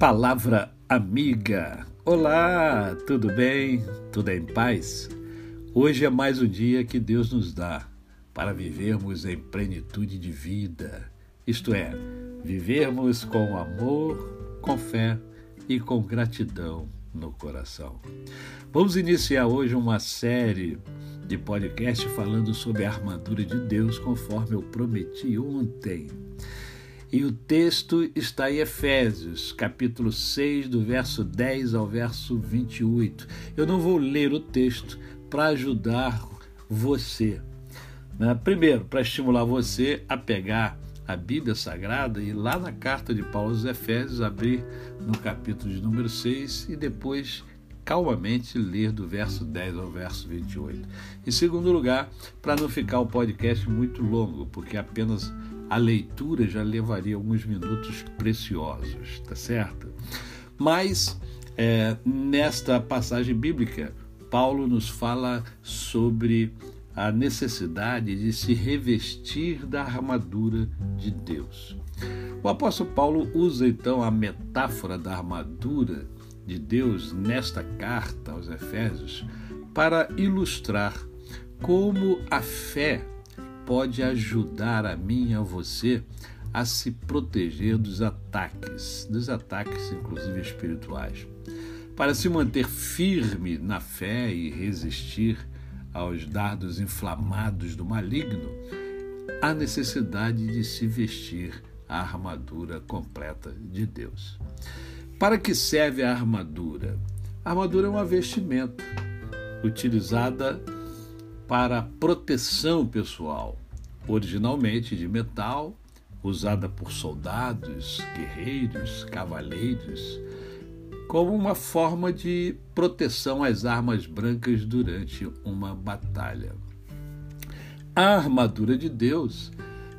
Palavra amiga. Olá, tudo bem? Tudo em paz? Hoje é mais um dia que Deus nos dá para vivermos em plenitude de vida, isto é, vivermos com amor, com fé e com gratidão no coração. Vamos iniciar hoje uma série de podcast falando sobre a armadura de Deus, conforme eu prometi ontem. E o texto está em Efésios, capítulo 6, do verso 10 ao verso 28. Eu não vou ler o texto para ajudar você. Né? Primeiro, para estimular você a pegar a Bíblia Sagrada e lá na carta de Paulo aos Efésios, abrir no capítulo de número 6 e depois calmamente ler do verso 10 ao verso 28. Em segundo lugar, para não ficar o podcast muito longo, porque apenas a leitura já levaria alguns minutos preciosos, tá certo? Mas é, nesta passagem bíblica, Paulo nos fala sobre a necessidade de se revestir da armadura de Deus. O apóstolo Paulo usa então a metáfora da armadura de Deus nesta carta aos Efésios para ilustrar como a fé pode ajudar a mim e a você a se proteger dos ataques, dos ataques inclusive espirituais. Para se manter firme na fé e resistir aos dardos inflamados do maligno, há necessidade de se vestir a armadura completa de Deus. Para que serve a armadura? A armadura é uma vestimenta utilizada para proteção pessoal, originalmente de metal, usada por soldados, guerreiros, cavaleiros, como uma forma de proteção às armas brancas durante uma batalha. A armadura de Deus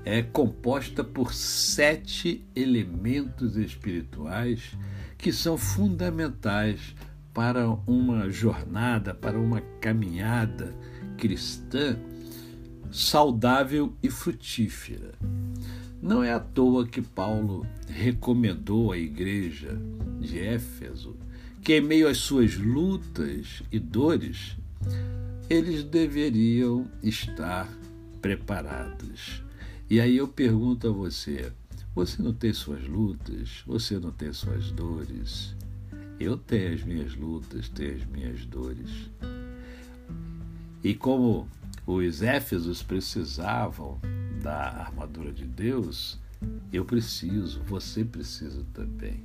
é composta por sete elementos espirituais que são fundamentais para uma jornada, para uma caminhada cristã saudável e frutífera. Não é à toa que Paulo recomendou à igreja de Éfeso que, em meio às suas lutas e dores, eles deveriam estar preparados. E aí eu pergunto a você: você não tem suas lutas? Você não tem suas dores? Eu tenho as minhas lutas, tenho as minhas dores. E como os Éfesos precisavam da armadura de Deus, eu preciso, você precisa também.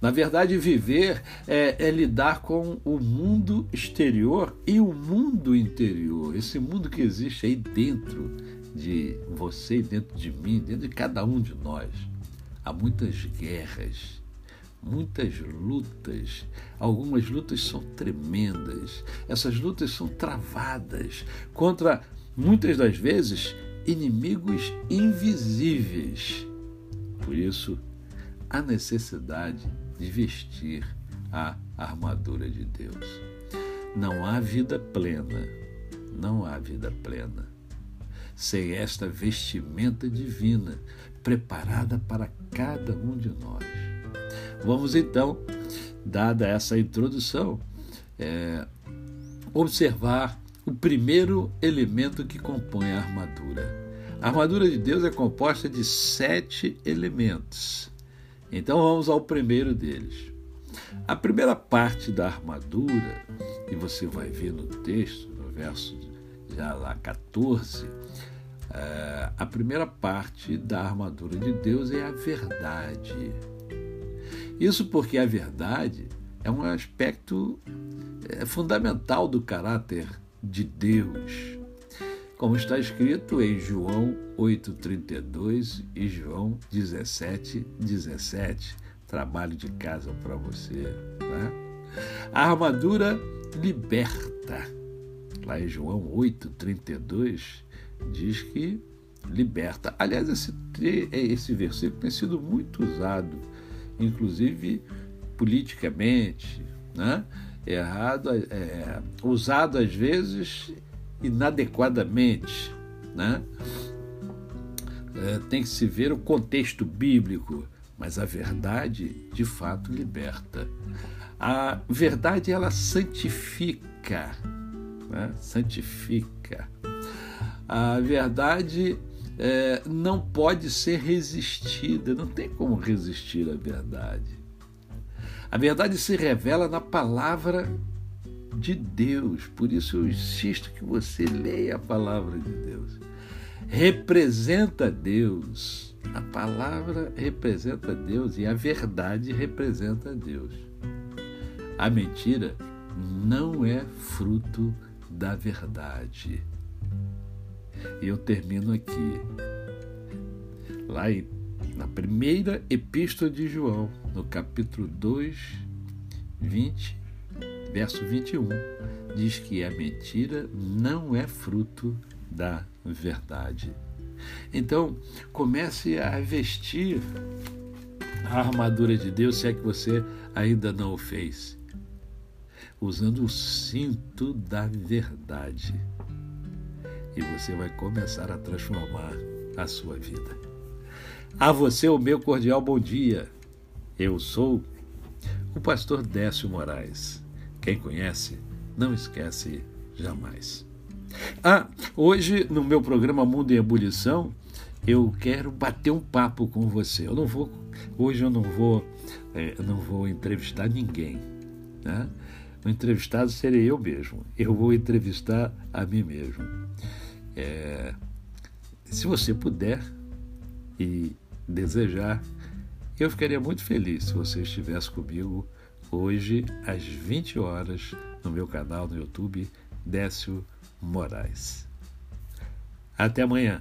Na verdade, viver é, é, lidar com o mundo exterior e o mundo interior, esse mundo que existe aí dentro de você, dentro de mim, dentro de cada um de nós. Há muitas guerras, muitas lutas. Algumas lutas são tremendas. Essas lutas são travadas contra, muitas das vezes, inimigos invisíveis. Por isso, há necessidade de vestir a armadura de Deus. Não há vida plena, não há vida plena sem esta vestimenta divina preparada para cada um de nós. Vamos então, dada essa introdução, é, observar o primeiro elemento que compõe a armadura. A armadura de Deus é composta de sete elementos. Então vamos ao primeiro deles. A primeira parte da armadura, e você vai ver no texto, no verso já lá 14, é, a primeira parte da armadura de Deus é a verdade. Isso porque a verdade é um aspecto é, fundamental do caráter de Deus. Como está escrito em João 8,32 e João 17, 17. Trabalho de casa para você. Né? A armadura liberta. Lá em João 8,32 diz que liberta. Aliás, esse, esse versículo tem sido muito usado, inclusive politicamente, né? errado, é, é, usado às vezes inadequadamente. Né? É, tem que se ver o contexto bíblico, mas a verdade de fato liberta. A verdade ela santifica, né? santifica. A verdade é, não pode ser resistida, não tem como resistir à verdade. A verdade se revela na palavra de Deus, por isso eu insisto que você leia a palavra de Deus. Representa Deus, a palavra representa Deus e a verdade representa Deus. A mentira não é fruto da verdade. E eu termino aqui, lá na primeira epístola de João, no capítulo 2, 20, verso 21, diz que a mentira não é fruto da verdade. Então, comece a vestir a armadura de Deus, se é que você ainda não o fez, usando o cinto da verdade e você vai começar a transformar a sua vida. A você o meu cordial bom dia. Eu sou o pastor Décio Moraes. Quem conhece, não esquece jamais. Ah, hoje no meu programa Mundo em Ebulição, eu quero bater um papo com você. Eu não vou, hoje eu não vou, eu não vou entrevistar ninguém, né? O entrevistado serei eu mesmo. Eu vou entrevistar a mim mesmo. É, se você puder e desejar, eu ficaria muito feliz se você estivesse comigo hoje às 20 horas no meu canal no YouTube Décio Moraes. Até amanhã.